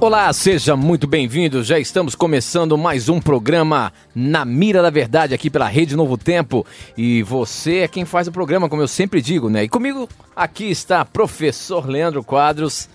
Olá, seja muito bem-vindo. Já estamos começando mais um programa Na Mira da Verdade aqui pela Rede Novo Tempo. E você é quem faz o programa, como eu sempre digo, né? E comigo aqui está professor Leandro Quadros.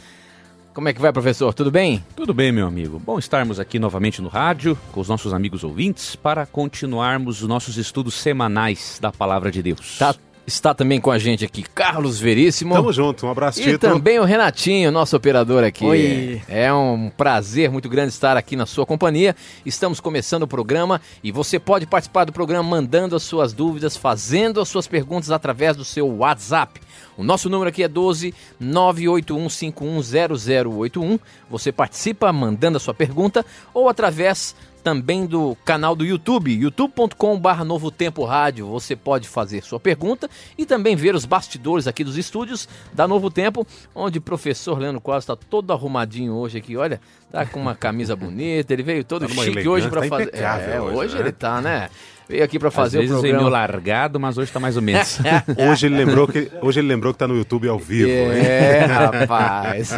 Como é que vai, professor? Tudo bem? Tudo bem, meu amigo. Bom estarmos aqui novamente no rádio com os nossos amigos ouvintes para continuarmos os nossos estudos semanais da Palavra de Deus. Tá Está também com a gente aqui Carlos Veríssimo. Tamo junto, um abraço, E Tito. também o Renatinho, nosso operador aqui. Oi. É um prazer muito grande estar aqui na sua companhia. Estamos começando o programa e você pode participar do programa mandando as suas dúvidas, fazendo as suas perguntas através do seu WhatsApp. O nosso número aqui é 12 981510081. Você participa mandando a sua pergunta ou através também do canal do YouTube, youtube.com.br Novo Tempo Rádio. Você pode fazer sua pergunta e também ver os bastidores aqui dos estúdios da Novo Tempo, onde o professor Leandro Quadros está todo arrumadinho hoje aqui. Olha, tá com uma camisa bonita, ele veio todo Tá chique hoje para tá fazer. É, hoje, hoje né? ele tá, né? Veio aqui para fazer Às o vezes vem programa. meio largado, mas hoje está mais ou menos. Hoje ele lembrou que hoje ele lembrou que tá no YouTube ao vivo. hein? É, rapaz.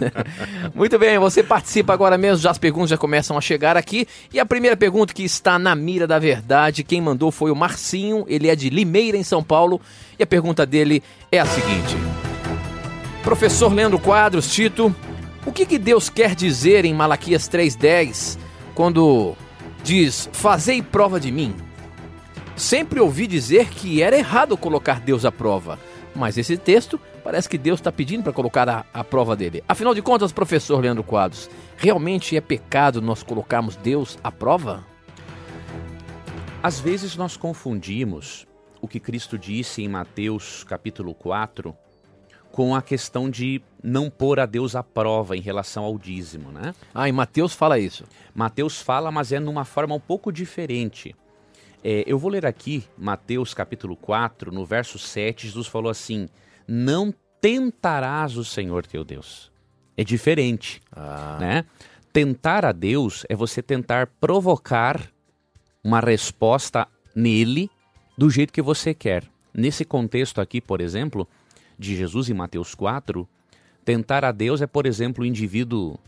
Muito bem, você participa agora mesmo, já as perguntas já começam a chegar aqui. E a primeira pergunta que está na mira da verdade, quem mandou foi o Marcinho, ele é de Limeira, em São Paulo. E a pergunta dele é a seguinte: Professor Leandro Quadros, Tito, o que, que Deus quer dizer em Malaquias 3,10 quando diz: Fazei prova de mim? Sempre ouvi dizer que era errado colocar Deus à prova, mas esse texto parece que Deus está pedindo para colocar a, a prova dele. Afinal de contas, professor Leandro Quadros, realmente é pecado nós colocarmos Deus à prova? Às vezes nós confundimos o que Cristo disse em Mateus capítulo 4 com a questão de não pôr a Deus à prova em relação ao dízimo, né? Ah, em Mateus fala isso. Mateus fala, mas é numa forma um pouco diferente. É, eu vou ler aqui Mateus capítulo 4, no verso 7, Jesus falou assim: Não tentarás o Senhor teu Deus. É diferente, né? Tentar a Deus é você tentar provocar uma resposta nele do jeito que você quer. Nesse contexto aqui, por exemplo, de Jesus em Mateus 4, tentar a Deus é, por exemplo, o indivíduo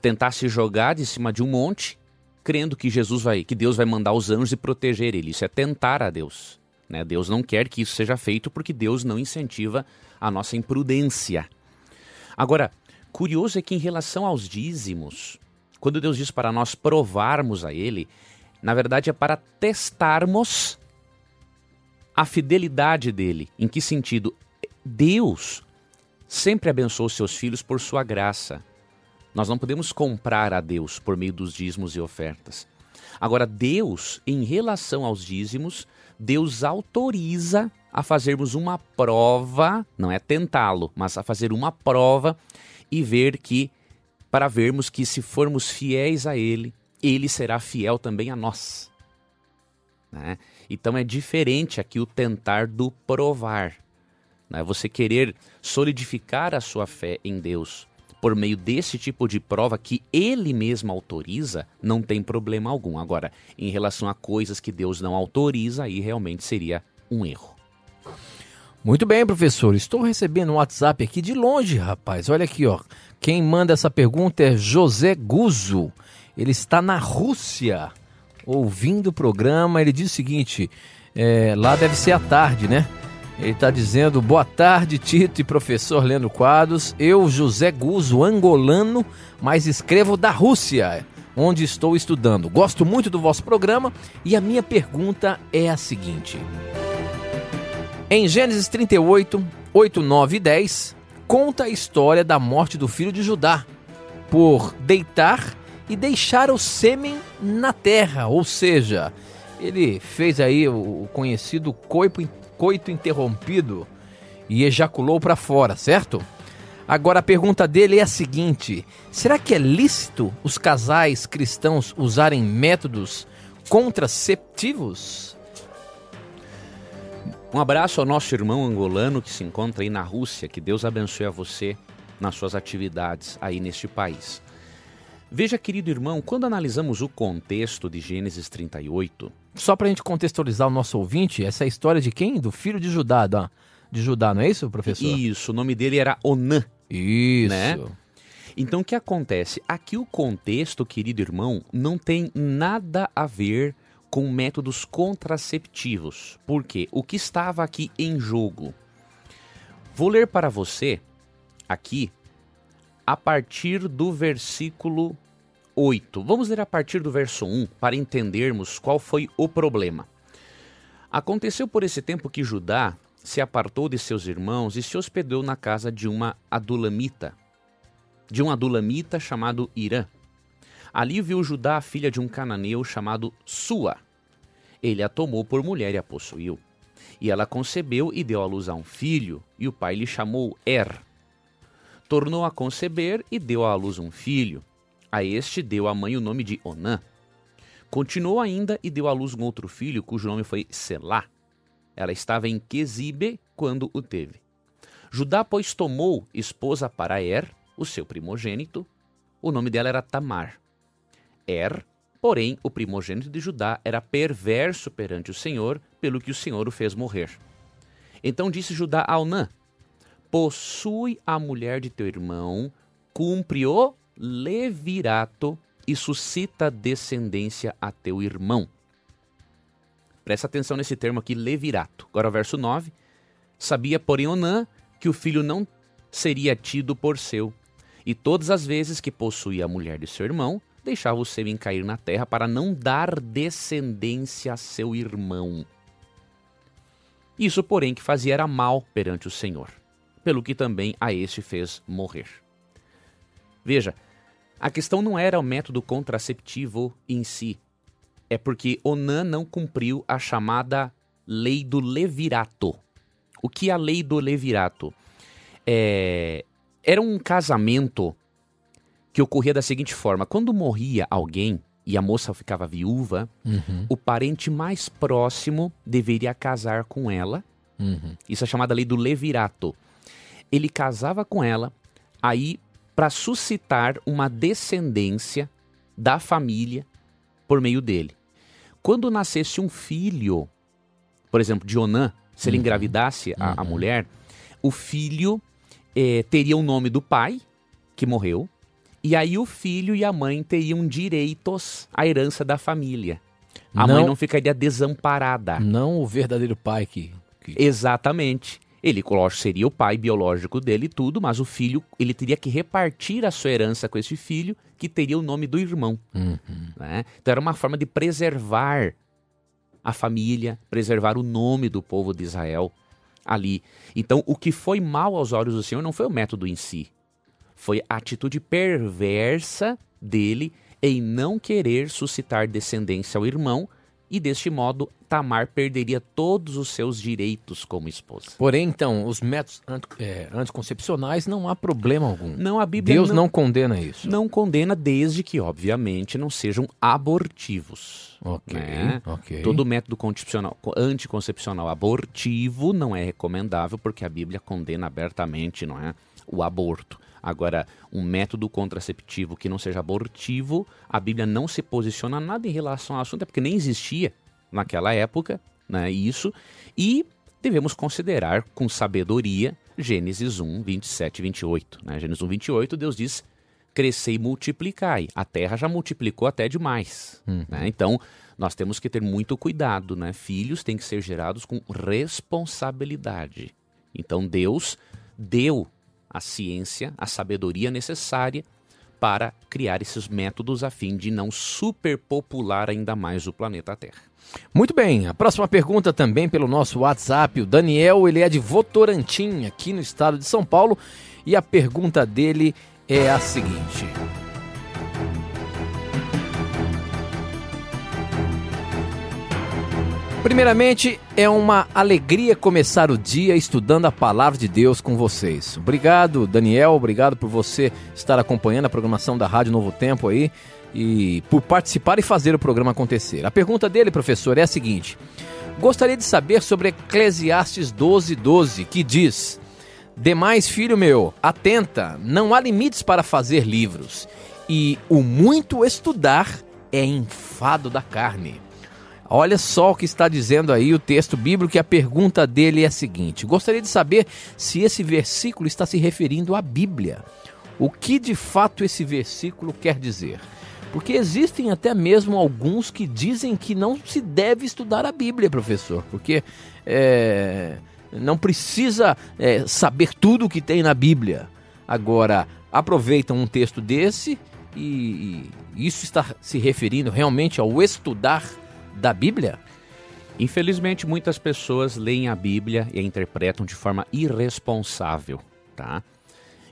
tentar se jogar de cima de um monte, crendo que Jesus vai, que Deus vai mandar os anjos e proteger ele. Isso é tentar a Deus. Né? Deus não quer que isso seja feito porque Deus não incentiva a nossa imprudência. Agora, curioso é que em relação aos dízimos, quando Deus diz para nós provarmos a Ele, na verdade é para testarmos a fidelidade dele. Em que sentido? Deus sempre abençoou seus filhos por sua graça. Nós não podemos comprar a Deus por meio dos dízimos e ofertas. Agora, Deus, em relação aos dízimos, Deus autoriza a fazermos uma prova, não é tentá-lo, mas a fazer uma prova e ver que, para vermos que se formos fiéis a Ele, Ele será fiel também a nós. né? Então é diferente aqui o tentar do provar. Né? Você querer solidificar a sua fé em Deus por meio desse tipo de prova que Ele mesmo autoriza, não tem problema algum. Agora, em relação a coisas que Deus não autoriza, aí realmente seria um erro. Muito bem, professor. Estou recebendo um WhatsApp aqui de longe, rapaz. Olha aqui, ó. Quem manda essa pergunta é José Guzo. Ele está na Rússia, ouvindo o programa. Ele diz o seguinte: é, lá deve ser à tarde, né? Ele está dizendo: boa tarde, Tito e professor Leandro Quadros. Eu, José Guzo, angolano, mas escrevo da Rússia, onde estou estudando. Gosto muito do vosso programa e a minha pergunta é a seguinte. Em Gênesis 38, 8, 9 e 10, conta a história da morte do filho de Judá por deitar e deixar o sêmen na terra, ou seja, ele fez aí o conhecido coito, coito interrompido e ejaculou para fora, certo? Agora a pergunta dele é a seguinte: será que é lícito os casais cristãos usarem métodos contraceptivos? Um abraço ao nosso irmão angolano que se encontra aí na Rússia. Que Deus abençoe a você nas suas atividades aí neste país. Veja, querido irmão, quando analisamos o contexto de Gênesis 38, Só para a gente contextualizar o nosso ouvinte, essa é história de quem? Do filho de Judá, da- de Judá, não é isso, professor? isso, o nome dele era Onã. Isso. Né? Então o que acontece? Aqui o contexto, querido irmão, não tem nada a ver com métodos contraceptivos. Por quê? O que estava aqui em jogo? Vou ler para você aqui a partir do versículo 8. Vamos ler a partir do verso 1 para entendermos qual foi o problema. Aconteceu por esse tempo que Judá se apartou de seus irmãos e se hospedou na casa de uma adulamita, de um adulamita chamado Irã. Ali viu Judá a filha de um cananeu chamado Sua. Ele a tomou por mulher e a possuiu. E ela concebeu e deu à luz a um filho, e o pai lhe chamou Er. Tornou a conceber e deu à luz um filho. A este deu a mãe o nome de Onã. Continuou ainda e deu à luz um outro filho, cujo nome foi Selá. Ela estava em Quesibe quando o teve. Judá, pois, tomou esposa para Er, o seu primogênito. O nome dela era Tamar. Er, porém, o primogênito de Judá era perverso perante o Senhor, pelo que o Senhor o fez morrer. Então disse Judá a Onã: Possui a mulher de teu irmão, cumpre o levirato e suscita descendência a teu irmão. Presta atenção nesse termo aqui, levirato. Agora verso 9. Sabia, porém, Onã que o filho não seria tido por seu, e todas as vezes que possuía a mulher de seu irmão, deixava o sêmen cair na terra para não dar descendência a seu irmão. Isso, porém, que fazia era mal perante o Senhor, pelo que também a este fez morrer. Veja, a questão não era o método contraceptivo em si, é porque Onã não cumpriu a chamada lei do levirato. O que é a lei do levirato? É, era um casamento que ocorria da seguinte forma: quando morria alguém e a moça ficava viúva, Uhum, o parente mais próximo deveria casar com ela. uhum. Isso é chamada lei do levirato. Ele casava com ela, aí para suscitar uma descendência da família por meio dele. Quando nascesse um filho, por exemplo, de Onã, se ele engravidasse a, a mulher, o filho eh, teria o nome do pai, que morreu, e aí o filho e a mãe teriam direitos à herança da família. A mãe Não- não ficaria desamparada. Não o verdadeiro pai que. que- Exatamente. Ele, lógico, seria o pai biológico dele e tudo, mas o filho, ele teria que repartir a sua herança com esse filho, que teria o nome do irmão. Uhum. né? Então era uma forma de preservar a família, preservar o nome do povo de Israel ali. Então, o que foi mal aos olhos do Senhor não foi o método em si, foi a atitude perversa dele em não querer suscitar descendência ao irmão, e deste modo Tamar perderia todos os seus direitos como esposa. Porém, então, os métodos é, anticoncepcionais não há problema algum. Não, a Bíblia Deus não, condena isso. não condena desde que, obviamente, não sejam abortivos. Ok, né? ok. Todo método concepcional- anticoncepcional abortivo não é recomendável porque a Bíblia condena abertamente, não é, o aborto. Agora, um método contraceptivo que não seja abortivo, a Bíblia não se posiciona nada em relação ao assunto, é porque nem existia naquela época, né, isso, e devemos considerar com sabedoria Gênesis 1, 27 e 28. Né? Gênesis 1, 28, Deus diz, crescei e multiplicai. A terra já multiplicou até demais. né? Então, nós temos que ter muito cuidado, né? Filhos têm que ser gerados com responsabilidade. Então, Deus deu a ciência, a sabedoria necessária para criar esses métodos a fim de não superpopular ainda mais o planeta Terra. Muito bem, a próxima pergunta também pelo nosso WhatsApp. O Daniel, ele é de Votorantim, aqui no estado de São Paulo, e a pergunta dele é a seguinte: Primeiramente, é uma alegria começar o dia estudando a palavra de Deus com vocês. Obrigado, Daniel, obrigado por você estar acompanhando a programação da Rádio Novo Tempo aí. e por participar e fazer o programa acontecer. A pergunta dele, professor, é a seguinte: Gostaria de saber sobre Eclesiastes 12, 12, que diz: Demais, filho meu, atenta, não há limites para fazer livros, e o muito estudar é enfado da carne. Olha só o que está dizendo aí o texto bíblico e a pergunta dele é a seguinte: gostaria de saber se esse versículo está se referindo à Bíblia. O que de fato esse versículo quer dizer? Porque existem até mesmo alguns que dizem que não se deve estudar a Bíblia, professor, porque é, não precisa é, saber tudo o que tem na Bíblia. Agora, aproveitam um texto desse e, e isso está se referindo realmente ao estudar da Bíblia? Infelizmente, muitas pessoas leem a Bíblia e a interpretam de forma irresponsável, tá?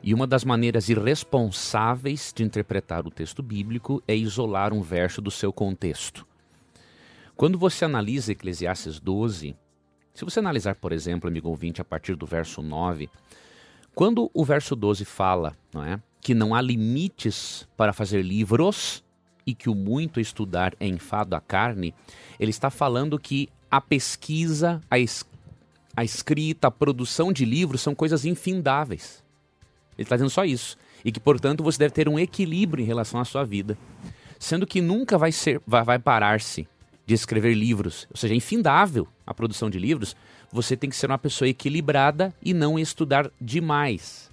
E uma das maneiras irresponsáveis de interpretar o texto bíblico é isolar um verso do seu contexto. Quando você analisa Eclesiastes 12, se você analisar, por exemplo, amigo ouvinte, a partir do verso 9, quando o verso 12 fala não é, que não há limites para fazer livros e que o muito estudar é enfado à carne, ele está falando que a pesquisa, a, es a escrita, a produção de livros são coisas infindáveis. Ele está dizendo só isso. E que, portanto, você deve ter um equilíbrio em relação à sua vida. Sendo que nunca vai, ser, vai, vai parar-se de escrever livros. Ou seja, é infindável a produção de livros. Você tem que ser uma pessoa equilibrada e não estudar demais.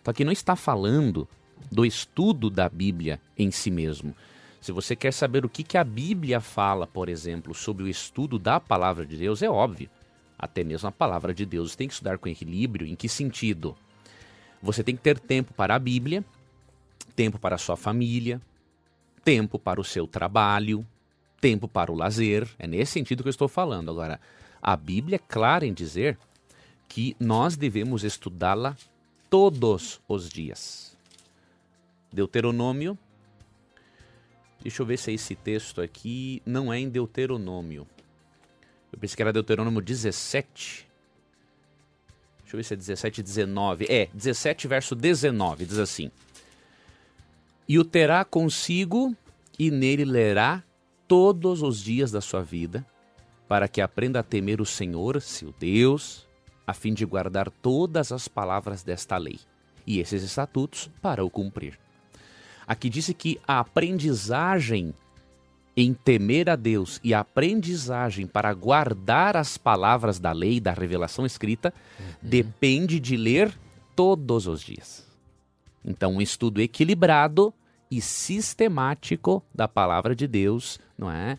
Então aqui não está falando do estudo da Bíblia em si mesmo. Se você quer saber o que, que a Bíblia fala, por exemplo, sobre o estudo da palavra de Deus, é óbvio. Até mesmo a palavra de Deus tem que estudar com equilíbrio. Em que sentido? Você tem que ter tempo para a Bíblia, tempo para a sua família, tempo para o seu trabalho, tempo para o lazer. É nesse sentido que eu estou falando. Agora, a Bíblia é clara em dizer que nós devemos estudá-la todos os dias. Deuteronômio. Deixa eu ver se é esse texto aqui não é em Deuteronômio. Eu pensei que era Deuteronômio 17. Deixa eu ver se é 17 e 19. É, 17 verso 19, diz assim: E o terá consigo, e nele lerá todos os dias da sua vida, para que aprenda a temer o Senhor, seu Deus, a fim de guardar todas as palavras desta lei e esses estatutos para o cumprir. Aqui disse que a aprendizagem em temer a Deus e a aprendizagem para guardar as palavras da lei, da revelação escrita, uhum. depende de ler todos os dias. Então, um estudo equilibrado e sistemático da palavra de Deus, não é?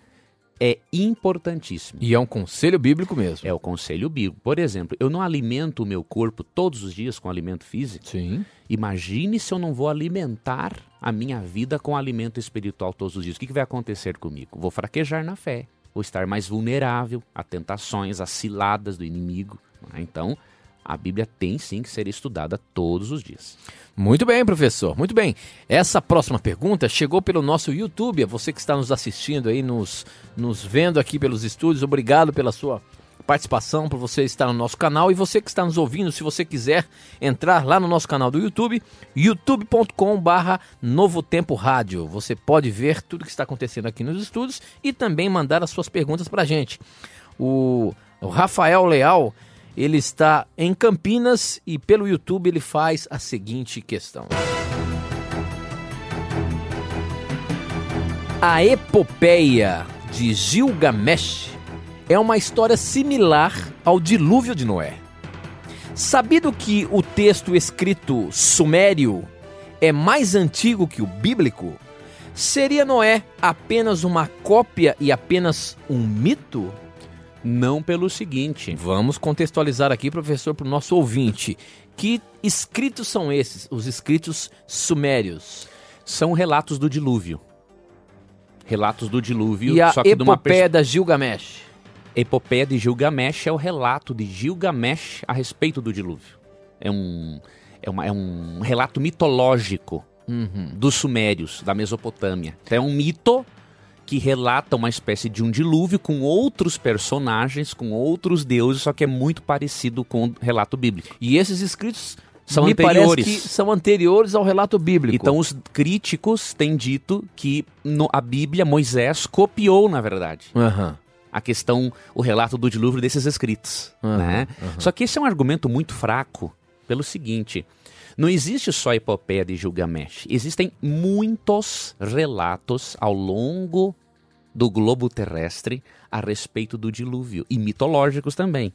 É importantíssimo. E é um conselho bíblico mesmo. É o conselho bíblico. Por exemplo, eu não alimento o meu corpo todos os dias com alimento físico. Sim. Imagine se eu não vou alimentar a minha vida com alimento espiritual todos os dias. O que, que vai acontecer comigo? Vou fraquejar na fé. Vou estar mais vulnerável a tentações, a ciladas do inimigo. É? Então, a Bíblia tem sim que ser estudada todos os dias. Muito bem, professor. Muito bem. Essa próxima pergunta chegou pelo nosso YouTube. Você que está nos assistindo aí, nos, nos vendo aqui pelos estúdios, obrigado pela sua participação, por você estar no nosso canal. E você que está nos ouvindo, se você quiser entrar lá no nosso canal do YouTube, youtube.com/barra Novo Tempo Rádio. Você pode ver tudo que está acontecendo aqui nos estúdios e também mandar as suas perguntas para a gente. O, o Rafael Leal ele está em Campinas e pelo YouTube ele faz a seguinte questão. A epopeia de Gilgamesh é uma história similar ao dilúvio de Noé. Sabido que o texto escrito sumério é mais antigo que o bíblico, seria Noé apenas uma cópia e apenas um mito? Não pelo seguinte. Vamos contextualizar aqui, professor, para o nosso ouvinte. Que escritos são esses, os escritos sumérios? São relatos do dilúvio. Relatos do dilúvio. E a só que epopeia uma... da Gilgamesh? Epopeia de Gilgamesh é o relato de Gilgamesh a respeito do dilúvio. É um, é uma, é um relato mitológico uhum. dos sumérios, da Mesopotâmia. Então, é um mito que relata uma espécie de um dilúvio com outros personagens, com outros deuses, só que é muito parecido com o relato bíblico. E esses escritos são Me anteriores. parece que são anteriores ao relato bíblico. Então os críticos têm dito que no- a Bíblia, Moisés copiou, na verdade, Aham. a questão, o relato do dilúvio desses escritos. Aham, né? aham. Só que esse é um argumento muito fraco pelo seguinte: não existe só a epopeia de Gilgamesh, existem muitos relatos ao longo do globo terrestre a respeito do dilúvio e mitológicos também.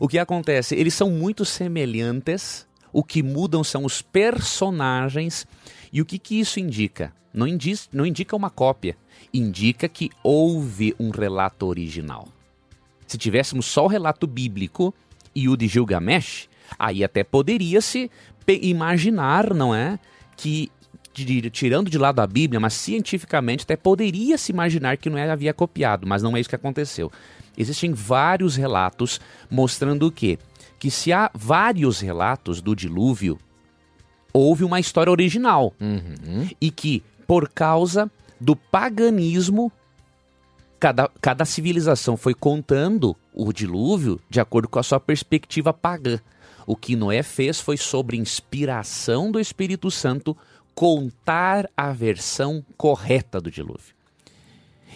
O que acontece? Eles são muito semelhantes, o que mudam são os personagens e o que, que isso indica? Não, indiz, não indica uma cópia, indica que houve um relato original. Se tivéssemos só o relato bíblico e o de Gilgamesh, aí até poderia se pe- imaginar, não é? Que de- tirando de lado a Bíblia, mas cientificamente até poderia se imaginar que não havia copiado, mas não é isso que aconteceu. Existem vários relatos mostrando o quê? Que se há vários relatos do dilúvio, houve uma história original Uhum. e que, por causa do paganismo, cada, cada civilização foi contando o dilúvio de acordo com a sua perspectiva pagã. O que Noé fez foi, sobre inspiração do Espírito Santo, contar a versão correta do dilúvio.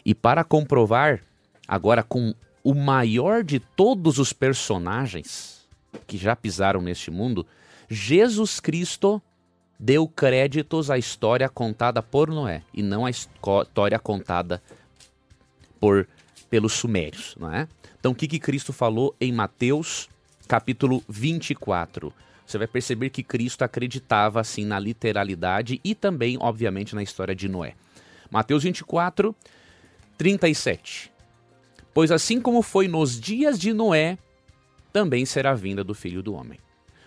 E para comprovar, agora com o maior de todos os personagens que já pisaram neste mundo, Jesus Cristo deu créditos à história contada por Noé e não à história contada por pelos sumérios, não é? Então o que, que Cristo falou em Mateus capítulo 24? Você vai perceber que Cristo acreditava assim na literalidade e também, obviamente, na história de Noé. Mateus 24, 37. Pois assim como foi nos dias de Noé, também será a vinda do Filho do Homem.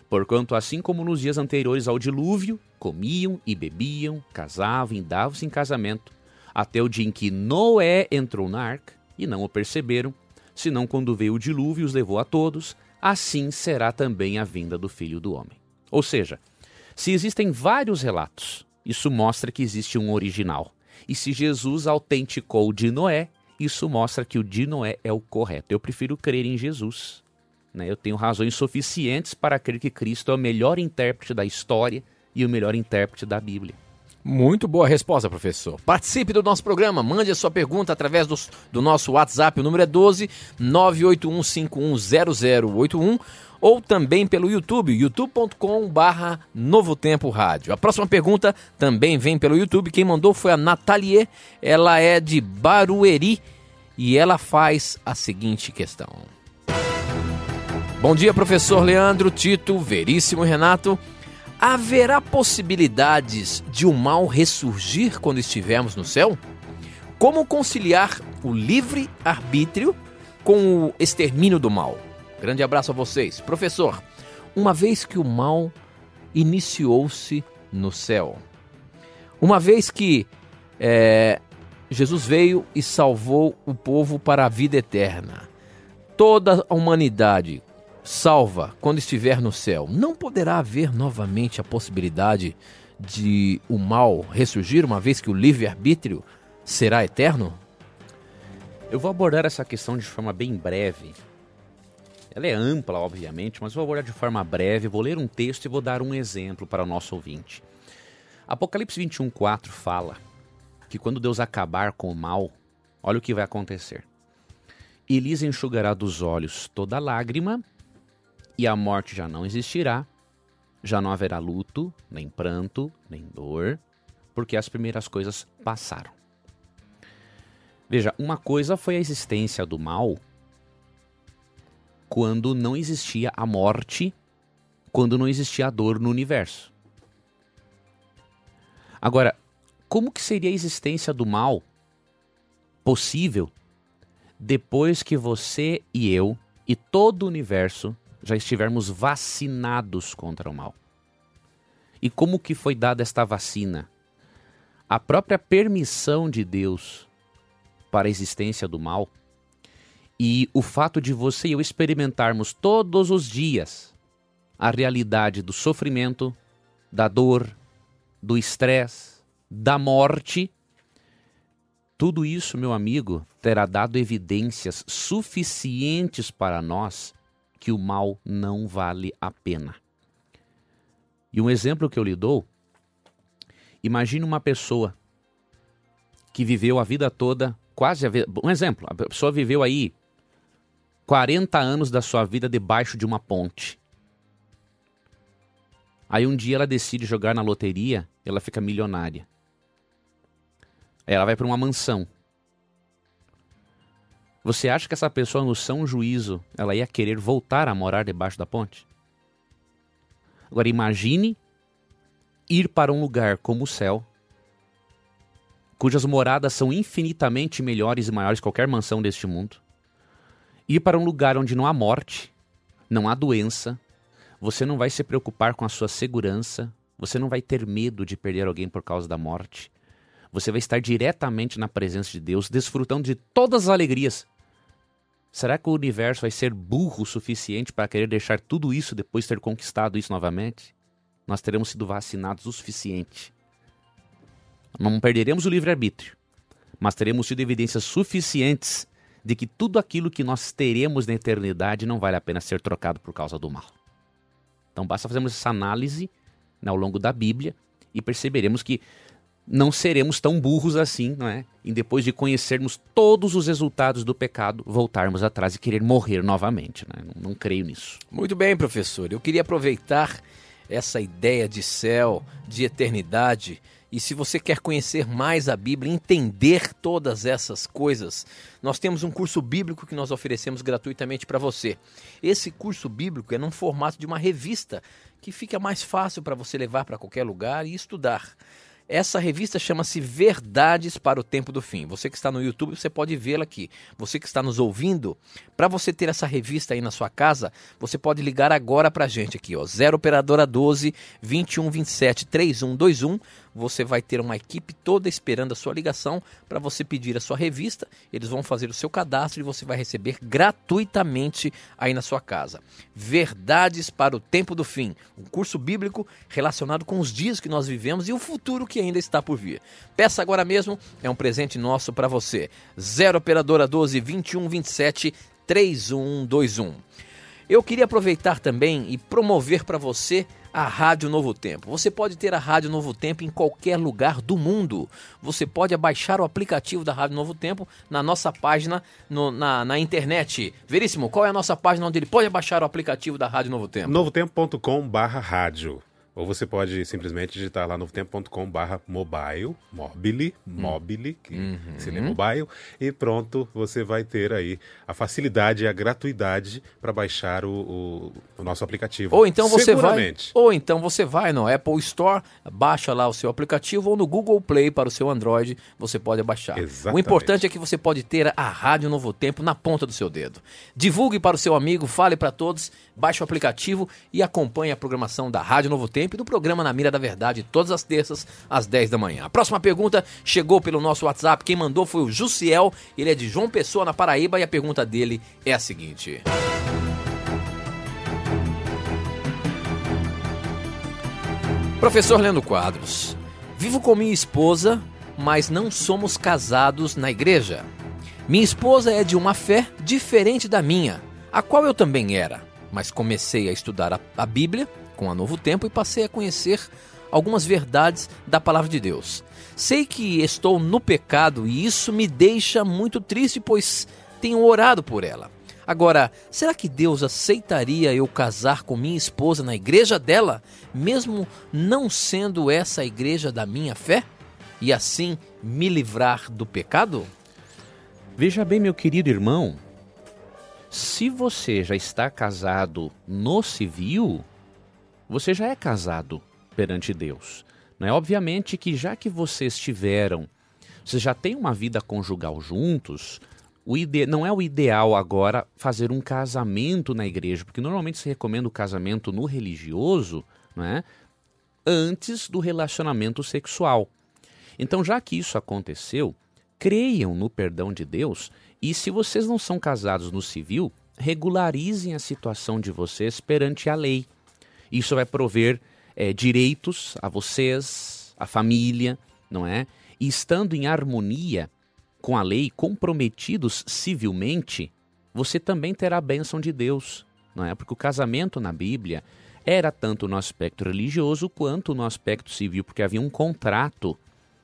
Porquanto, assim como nos dias anteriores ao dilúvio, comiam e bebiam, casavam e davam-se em casamento, até o dia em que Noé entrou na arca, e não o perceberam, senão quando veio o dilúvio e os levou a todos, assim será também a vinda do Filho do Homem. Ou seja, se existem vários relatos, isso mostra que existe um original. E se Jesus autenticou o de Noé, isso mostra que o de Noé é o correto. Eu prefiro crer em Jesus. né? Eu tenho razões suficientes para crer que Cristo é o melhor intérprete da história e o melhor intérprete da Bíblia. Muito boa resposta, professor. Participe do nosso programa, mande a sua pergunta através do, do nosso WhatsApp, o número é 12 981510081 ou também pelo YouTube, youtube.com barra Novo Tempo Rádio. A próxima pergunta também vem pelo YouTube, quem mandou foi a Nathalie, ela é de Barueri e ela faz a seguinte questão. Bom dia, professor Leandro, Tito, Veríssimo Renato. Haverá possibilidades de o mal ressurgir quando estivermos no céu? Como conciliar o livre arbítrio com o extermínio do mal? Grande abraço a vocês. Professor, uma vez que o mal iniciou-se no céu, uma vez que é, Jesus veio e salvou o povo para a vida eterna, toda a humanidade salva quando estiver no céu, não poderá haver novamente a possibilidade de o mal ressurgir, uma vez que o livre-arbítrio será eterno? Eu vou abordar essa questão de forma bem breve. Ela é ampla, obviamente, mas vou abordar de forma breve. Vou ler um texto e vou dar um exemplo para o nosso ouvinte. Apocalipse 21:4 fala que quando Deus acabar com o mal, olha o que vai acontecer. E lhes enxugará dos olhos toda lágrima, e a morte já não existirá, já não haverá luto, nem pranto, nem dor, porque as primeiras coisas passaram. Veja, uma coisa foi a existência do mal quando não existia a morte, quando não existia a dor no universo. Agora, como que seria a existência do mal possível depois que você e eu e todo o universo já estivermos vacinados contra o mal? E como que foi dada esta vacina? A própria permissão de Deus para a existência do mal e o fato de você e eu experimentarmos todos os dias a realidade do sofrimento, da dor, do estresse, da morte, tudo isso, meu amigo, terá dado evidências suficientes para nós que o mal não vale a pena. E um exemplo que eu lhe dou, imagine uma pessoa que viveu a vida toda, quase a vida, um exemplo, a pessoa viveu aí 40 anos da sua vida debaixo de uma ponte. Aí um dia ela decide jogar na loteria, ela fica milionária. Ela vai para uma mansão. Você acha que essa pessoa no são juízo, ela ia querer voltar a morar debaixo da ponte? Agora imagine ir para um lugar como o céu, cujas moradas são infinitamente melhores e maiores que qualquer mansão deste mundo. Ir para um lugar onde não há morte, não há doença, você não vai se preocupar com a sua segurança, você não vai ter medo de perder alguém por causa da morte. Você vai estar diretamente na presença de Deus, desfrutando de todas as alegrias. Será que o universo vai ser burro o suficiente para querer deixar tudo isso depois de ter conquistado isso novamente? Nós teremos sido vacinados o suficiente. Não perderemos o livre-arbítrio, mas teremos tido evidências suficientes de que tudo aquilo que nós teremos na eternidade não vale a pena ser trocado por causa do mal. Então basta fazermos essa análise né, ao longo da Bíblia e perceberemos que não seremos tão burros assim, não é? E depois de conhecermos todos os resultados do pecado, voltarmos atrás e querer morrer novamente. Né? Não, não creio nisso. Muito bem, professor. Eu queria aproveitar essa ideia de céu, de eternidade. E se você quer conhecer mais a Bíblia, entender todas essas coisas, nós temos um curso bíblico que nós oferecemos gratuitamente para você. Esse curso bíblico é num formato de uma revista que fica mais fácil para você levar para qualquer lugar e estudar. Essa revista chama-se Verdades para o Tempo do Fim. Você que está no YouTube, você pode vê-la aqui. Você que está nos ouvindo, para você ter essa revista aí na sua casa, você pode ligar agora para a gente aqui, ó, 0 operadora 12 2127 3121 você vai ter uma equipe toda esperando a sua ligação para você pedir a sua revista. Eles vão fazer o seu cadastro e você vai receber gratuitamente aí na sua casa. Verdades para o Tempo do Fim, um curso bíblico relacionado com os dias que nós vivemos e o futuro que ainda está por vir. Peça agora mesmo, é um presente nosso para você. 0 operadora 12 21 27 3121. Eu queria aproveitar também e promover para você a Rádio Novo Tempo. Você pode ter a Rádio Novo Tempo em qualquer lugar do mundo. Você pode baixar o aplicativo da Rádio Novo Tempo na nossa página no, na, na internet. Veríssimo, qual é a nossa página onde ele pode baixar o aplicativo da Rádio Novo Tempo? novotempo.com/rádio. Ou você pode simplesmente digitar lá novotempo.com barra mobile, mobile, mobile, que Uhum. se lê mobile, e pronto, você vai ter aí a facilidade e a gratuidade para baixar o, o- o nosso aplicativo. Ou então você vai, ou então você vai no Apple Store, baixa lá o seu aplicativo ou no Google Play para o seu Android, você pode baixar. Exatamente. O importante é que você pode ter a Rádio Novo Tempo na ponta do seu dedo. Divulgue para o seu amigo, fale para todos, baixe o aplicativo e acompanhe a programação da Rádio Novo Tempo e do programa Na Mira da Verdade todas as terças às 10 da manhã. A próxima pergunta chegou pelo nosso WhatsApp. Quem mandou foi o Jussiel, ele é de João Pessoa na Paraíba e a pergunta dele é a seguinte: Professor Lendo Quadros, vivo com minha esposa, mas não somos casados na igreja. Minha esposa é de uma fé diferente da minha, a qual eu também era, mas comecei a estudar a, a Bíblia com a Novo Tempo e passei a conhecer algumas verdades da palavra de Deus. Sei que estou no pecado e isso me deixa muito triste, pois tenho orado por ela. Agora, será que Deus aceitaria eu casar com minha esposa na igreja dela, mesmo não sendo essa a igreja da minha fé? E assim me livrar do pecado? Veja bem, meu querido irmão, se você já está casado no civil, você já é casado perante Deus. Não é obviamente que já que vocês tiveram, vocês já têm uma vida conjugal juntos, o ide... não é o ideal agora fazer um casamento na igreja, porque normalmente se recomenda o casamento no religioso, não é? Antes do relacionamento sexual. Então, já que isso aconteceu, creiam no perdão de Deus e, se vocês não são casados no civil, regularizem a situação de vocês perante a lei. Isso vai prover eh, direitos a vocês, a família, não é? E estando em harmonia com a lei, comprometidos civilmente, você também terá a bênção de Deus, não é? Porque o casamento na Bíblia era tanto no aspecto religioso quanto no aspecto civil, porque havia um contrato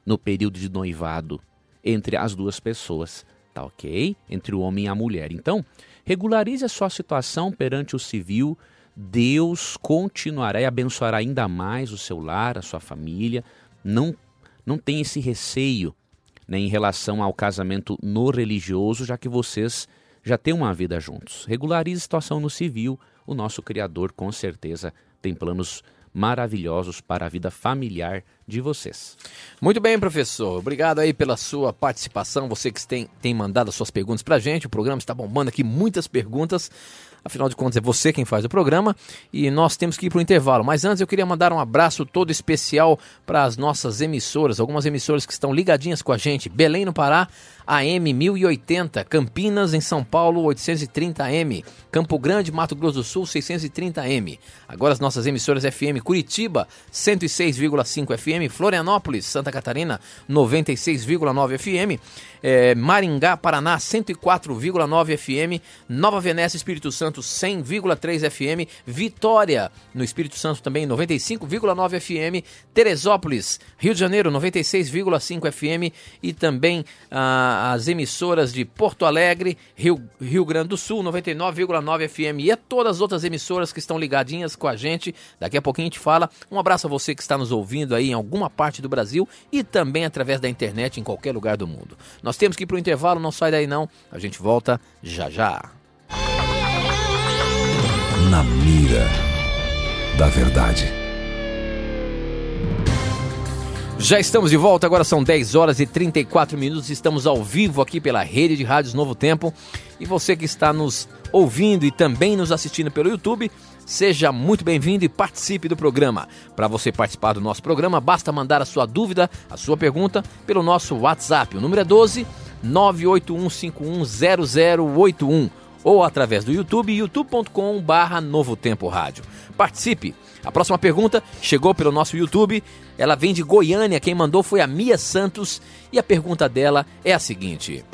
no período de noivado entre as duas pessoas, tá ok? Entre o homem e a mulher. Então, regularize a sua situação perante o civil. Deus continuará e abençoará ainda mais o seu lar, a sua família. Não, não tem esse receio né, em relação ao casamento no religioso, já que vocês já têm uma vida juntos. Regularize a situação no civil. O nosso Criador, com certeza, tem planos maravilhosos para a vida familiar de vocês. Muito bem, professor. Obrigado aí pela sua participação. Você que tem, tem mandado as suas perguntas para a gente. O programa está bombando aqui, muitas perguntas. Afinal de contas, é você quem faz o programa e nós temos que ir para o intervalo. Mas antes, eu queria mandar um abraço todo especial para as nossas emissoras, algumas emissoras que estão ligadinhas com a gente. Belém, no Pará, AM 1080, Campinas, em São Paulo, 830M, Campo Grande, Mato Grosso do Sul, 630M. Agora as nossas emissoras FM Curitiba, 106,5 FM, Florianópolis, Santa Catarina, 96,9 FM, é, Maringá, Paraná, 104,9 FM, Nova Venécia, Espírito Santo, 100,3 FM, Vitória, no Espírito Santo também, 95,9 FM, Teresópolis, Rio de Janeiro, 96,5 FM e também ah, as emissoras de Porto Alegre, Rio, Rio Grande do Sul, 99,9 FM e a todas as outras emissoras que estão ligadinhas com a gente. Daqui a pouquinho a gente fala. Um abraço a você que está nos ouvindo aí em alguma parte do Brasil e também através da internet em qualquer lugar do mundo. Nós temos que ir para o intervalo, não sai daí não. A gente volta já já. Na mira da verdade. Já estamos de volta, agora são 10 horas e 34 minutos. Estamos ao vivo aqui pela rede de rádios Novo Tempo. E você que está nos ouvindo e também nos assistindo pelo YouTube, seja muito bem-vindo e participe do programa. Para você participar do nosso programa, basta mandar a sua dúvida, a sua pergunta pelo nosso WhatsApp. O número é 12 981510081 ou através do YouTube, youtube.com/barra Novo Tempo Rádio. Participe! A próxima pergunta chegou pelo nosso YouTube. Ela vem de Goiânia. Quem mandou foi a Mia Santos. E a pergunta dela é a seguinte: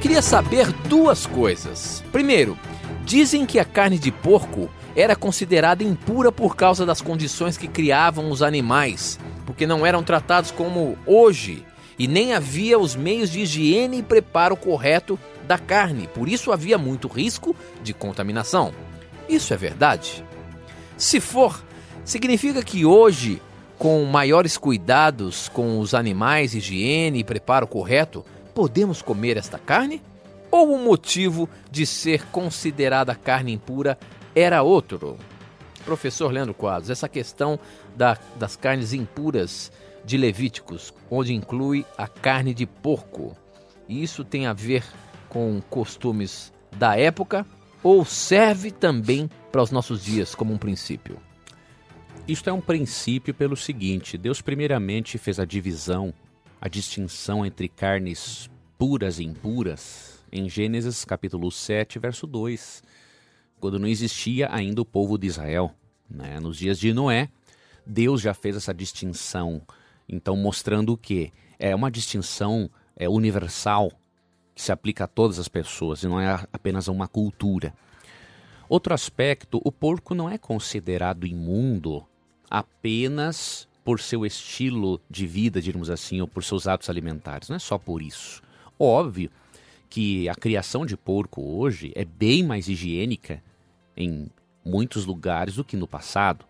Queria saber duas coisas. Primeiro, dizem que a carne de porco era considerada impura por causa das condições que criavam os animais, porque não eram tratados como hoje e nem havia os meios de higiene e preparo correto da carne, por isso havia muito risco de contaminação. Isso é verdade? Se for, significa que hoje, com maiores cuidados com os animais, higiene e preparo correto, podemos comer esta carne? Ou o motivo de ser considerada carne impura era outro? Professor Leandro Quadros, essa questão da, das carnes impuras de Levíticos, onde inclui a carne de porco, isso tem a ver com costumes da época ou serve também para os nossos dias como um princípio? Isto é um princípio pelo seguinte: Deus, primeiramente, fez a divisão, a distinção entre carnes puras e impuras em Gênesis capítulo 7, verso 2, quando não existia ainda o povo de Israel. Né? Nos dias de Noé, Deus já fez essa distinção, então mostrando que? É uma distinção é, universal que se aplica a todas as pessoas e não é apenas uma cultura. Outro aspecto, o porco não é considerado imundo apenas por seu estilo de vida, digamos assim, ou por seus hábitos alimentares. Não é só por isso. Óbvio que a criação de porco hoje é bem mais higiênica em muitos lugares do que no passado.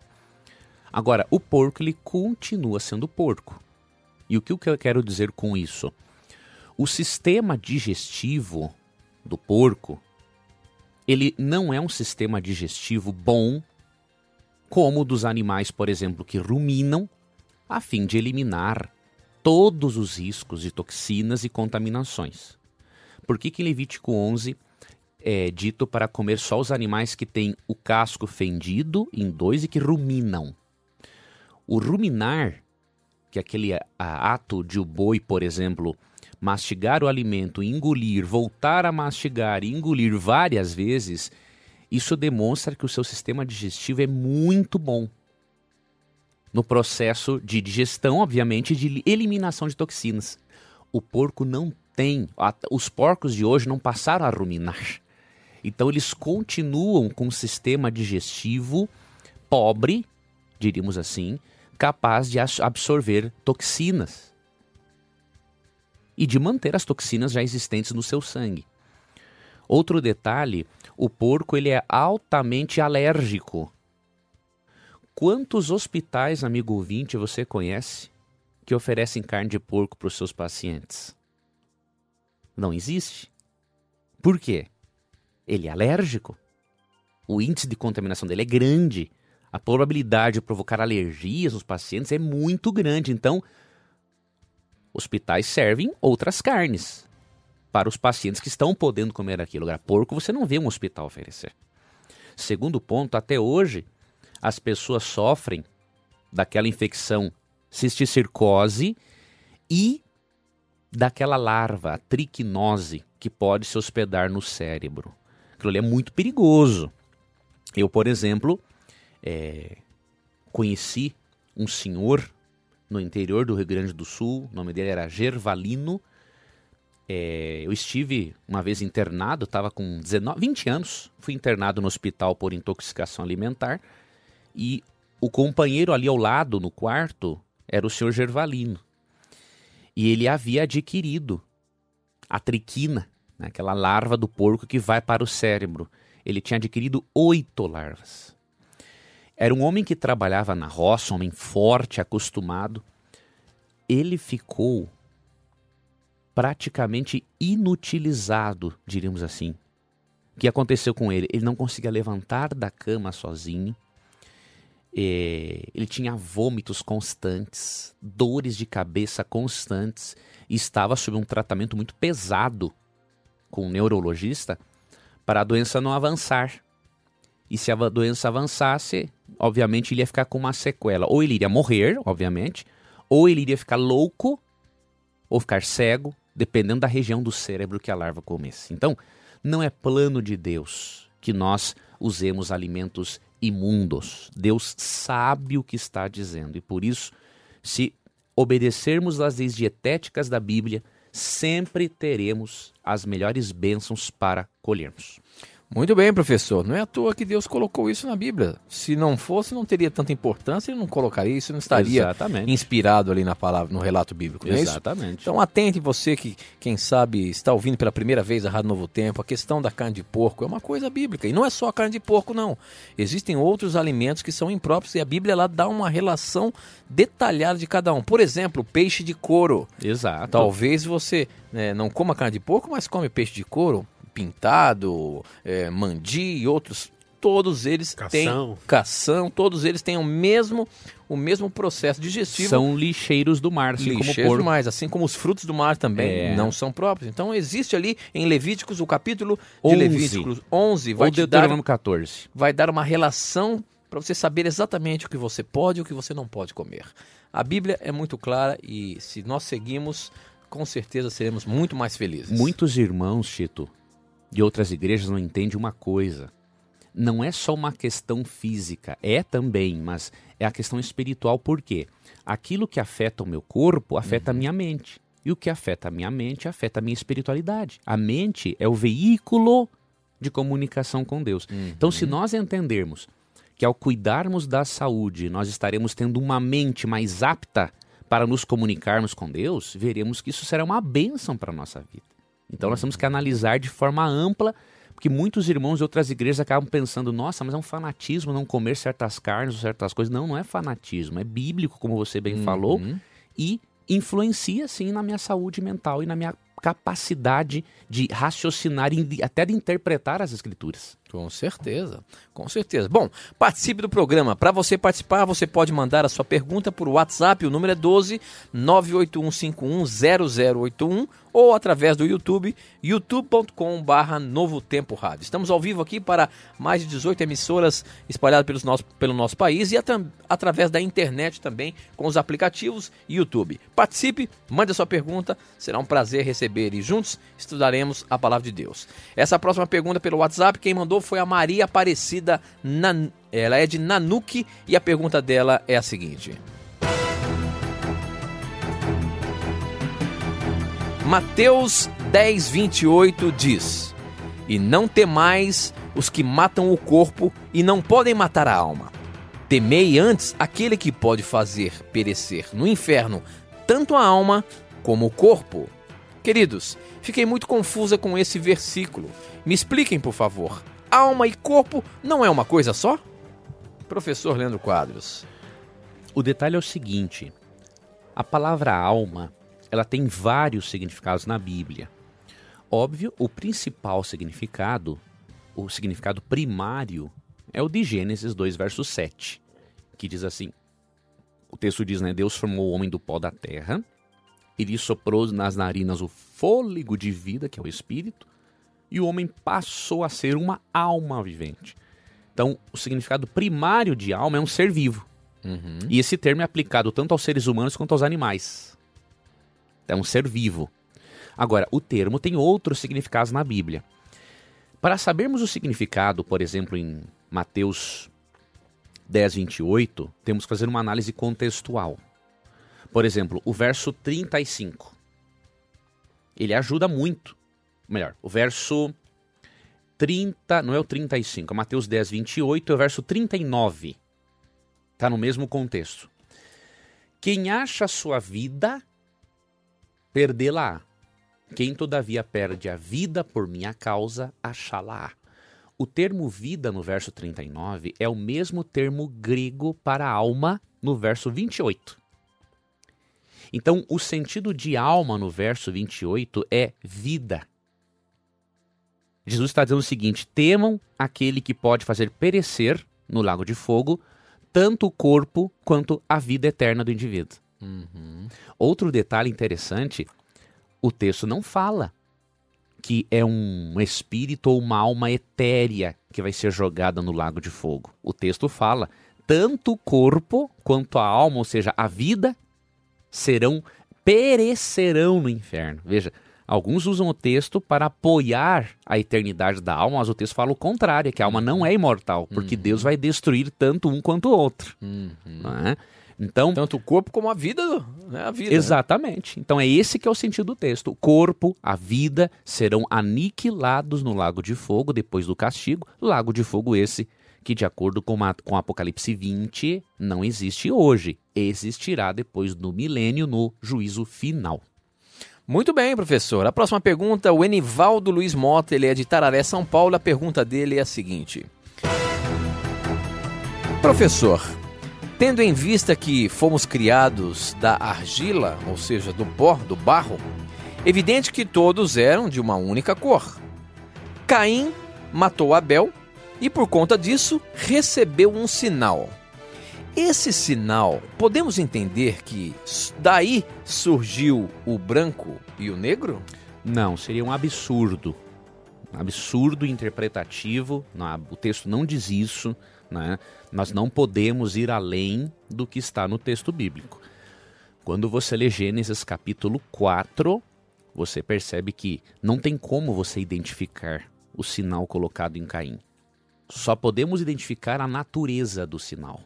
Agora, o porco ele continua sendo porco. E o que eu quero dizer com isso? O sistema digestivo do porco, ele não é um sistema digestivo bom como o dos animais, por exemplo, que ruminam a fim de eliminar todos os riscos de toxinas e contaminações. Por que, que em Levítico 11 é dito para comer só os animais que têm o casco fendido em dois e que ruminam? O ruminar, que é aquele ato de o boi, por exemplo, mastigar o alimento, engolir, voltar a mastigar e engolir várias vezes, isso demonstra que o seu sistema digestivo é muito bom. No processo de digestão, obviamente, de eliminação de toxinas. O porco não tem, os porcos de hoje não passaram a ruminar. Então eles continuam com um sistema digestivo pobre, diríamos assim, capaz de absorver toxinas e de manter as toxinas já existentes no seu sangue. Outro detalhe, o porco ele é altamente alérgico. Quantos hospitais, amigo ouvinte, você conhece que oferecem carne de porco para os seus pacientes? Não existe. Por quê? Ele é alérgico. O índice de contaminação dele é grande. A probabilidade de provocar alergias nos pacientes é muito grande. Então, hospitais servem outras carnes para os pacientes que estão podendo comer aquilo. Agora, porco você não vê um hospital oferecer. Segundo ponto, até hoje, as pessoas sofrem daquela infecção cisticircose e daquela larva, a triquinose, que pode se hospedar no cérebro. Aquilo ali é muito perigoso. Eu, por exemplo, é, conheci um senhor no interior do Rio Grande do Sul, o nome dele era Gervalino. É, eu estive uma vez internado, estava com 19, 20 anos, fui internado no hospital por intoxicação alimentar e o companheiro ali ao lado, no quarto, era o senhor Gervalino. E ele havia adquirido a triquina, né, aquela larva do porco que vai para o cérebro. Ele tinha adquirido oito larvas. Era um homem que trabalhava na roça, um homem forte, acostumado. Ele ficou praticamente inutilizado, diríamos assim. O que aconteceu com ele? Ele não conseguia levantar da cama sozinho. É, ele tinha vômitos constantes, dores de cabeça constantes e estava sob um tratamento muito pesado com um neurologista para a doença não avançar. E se a doença avançasse, obviamente ele ia ficar com uma sequela. Ou ele iria morrer, obviamente, ou ele iria ficar louco, ou ficar cego, dependendo da região do cérebro que a larva comesse. Então, não é plano de Deus que nós usemos alimentos imundos. Deus sabe o que está dizendo e por isso, se obedecermos às leis dietéticas da Bíblia, sempre teremos as melhores bênçãos para colhermos. Muito bem, professor. Não é à toa que Deus colocou isso na Bíblia. Se não fosse, não teria tanta importância, ele não colocaria isso, não estaria Exatamente. inspirado ali na palavra, no relato bíblico. É Exatamente. É então atente você que, quem sabe, está ouvindo pela primeira vez a Rádio Novo Tempo, a questão da carne de porco é uma coisa bíblica. E não é só a carne de porco, não. Existem outros alimentos que são impróprios e a Bíblia lá dá uma relação detalhada de cada um. Por exemplo, peixe de couro. Exato. Talvez você né, não coma carne de porco, mas come peixe de couro pintado, é, mandi e outros, todos eles cação. têm cação, todos eles têm o mesmo o mesmo processo digestivo. São lixeiros do mar, assim lixeiros como do mar, assim como os frutos do mar também é. não são próprios. Então existe ali em Levíticos o capítulo de 11. Levíticos 11 vai Ou te dar 14. Vai dar uma relação para você saber exatamente o que você pode e o que você não pode comer. A Bíblia é muito clara e se nós seguimos, com certeza seremos muito mais felizes. Muitos irmãos, Tito, de outras igrejas não entende uma coisa. Não é só uma questão física, é também, mas é a questão espiritual, por quê? Aquilo que afeta o meu corpo afeta uhum. a minha mente. E o que afeta a minha mente afeta a minha espiritualidade. A mente é o veículo de comunicação com Deus. Uhum. Então, se nós entendermos que ao cuidarmos da saúde, nós estaremos tendo uma mente mais apta para nos comunicarmos com Deus, veremos que isso será uma bênção para a nossa vida. Então nós temos que analisar de forma ampla, porque muitos irmãos de outras igrejas acabam pensando, nossa, mas é um fanatismo não comer certas carnes ou certas coisas. Não, não é fanatismo, é bíblico, como você bem uhum. falou, e influencia sim na minha saúde mental e na minha capacidade de raciocinar e até de interpretar as escrituras. Com certeza, com certeza. Bom, participe do programa. Para você participar, você pode mandar a sua pergunta por WhatsApp, o número é 12 981510081 ou através do YouTube, youtube.com/barra Novo Tempo Rádio. Estamos ao vivo aqui para mais de 18 emissoras espalhadas pelos nosso, pelo nosso país e através da internet também com os aplicativos YouTube. Participe, mande a sua pergunta, será um prazer receber e juntos estudaremos a palavra de Deus. Essa próxima pergunta pelo WhatsApp, quem mandou foi a Maria Aparecida, Nan... ela é de Nanuque e a pergunta dela é a seguinte. Mateus 10, 28 diz: E não temais os que matam o corpo e não podem matar a alma. Temei antes aquele que pode fazer perecer no inferno tanto a alma como o corpo. Queridos, fiquei muito confusa com esse versículo. Me expliquem, por favor. Alma e corpo não é uma coisa só? Professor Leandro Quadros. O detalhe é o seguinte: a palavra alma, ela tem vários significados na Bíblia. Óbvio, o principal significado, o significado primário, é o de Gênesis 2, verso 7, que diz assim: o texto diz, né? Deus formou o homem do pó da terra, ele soprou nas narinas o fôlego de vida, que é o espírito, e o homem passou a ser uma alma vivente. Então, o significado primário de alma é um ser vivo. Uhum. E esse termo é aplicado tanto aos seres humanos quanto aos animais. É um ser vivo. Agora, o termo tem outros significados na Bíblia. Para sabermos o significado, por exemplo, em Mateus 10, 28, temos que fazer uma análise contextual. Por exemplo, o verso 35. Ele ajuda muito. Melhor, o verso 30, não é o 35, é Mateus 10, 28, é o verso 39. Está no mesmo contexto. Quem acha a sua vida, perdê-la. Quem todavia perde a vida por minha causa, achá-la. O termo vida no verso 39 é o mesmo termo grego para alma no verso 28. Então, o sentido de alma no verso 28 é vida. Jesus está dizendo o seguinte: temam aquele que pode fazer perecer no lago de fogo tanto o corpo quanto a vida eterna do indivíduo. Uhum. Outro detalhe interessante: o texto não fala que é um espírito ou uma alma etérea que vai ser jogada no lago de fogo. O texto fala: tanto o corpo quanto a alma, ou seja, a vida, serão perecerão no inferno. Veja, alguns usam o texto para apoiar a eternidade da alma, mas o texto fala o contrário, que a alma não é imortal, porque uhum. Deus vai destruir tanto um quanto o outro. Uhum. Não é? Então, Tanto o corpo como a vida, né? A vida exatamente. Né? Então é esse que é o sentido do texto. O corpo, a vida serão aniquilados no lago de fogo depois do castigo. Lago de fogo esse que, de acordo com, a, com Apocalipse 20, não existe hoje. Existirá depois do milênio no juízo final. Muito bem, professor. A próxima pergunta, o Enivaldo Luiz Mota, ele é de Tararé, São Paulo. A pergunta dele é a seguinte: Professor, Tendo em vista que fomos criados da argila, ou seja, do pó, do barro, evidente que todos eram de uma única cor. Caim matou Abel e, por conta disso, recebeu um sinal. Esse sinal, podemos entender que daí surgiu o branco e o negro? Não, seria um absurdo. Um absurdo interpretativo. o texto não diz isso. Né? Nós não podemos ir além do que está no texto bíblico. Quando você lê Gênesis capítulo 4, você percebe que não tem como você identificar o sinal colocado em Caim. Só podemos identificar a natureza do sinal.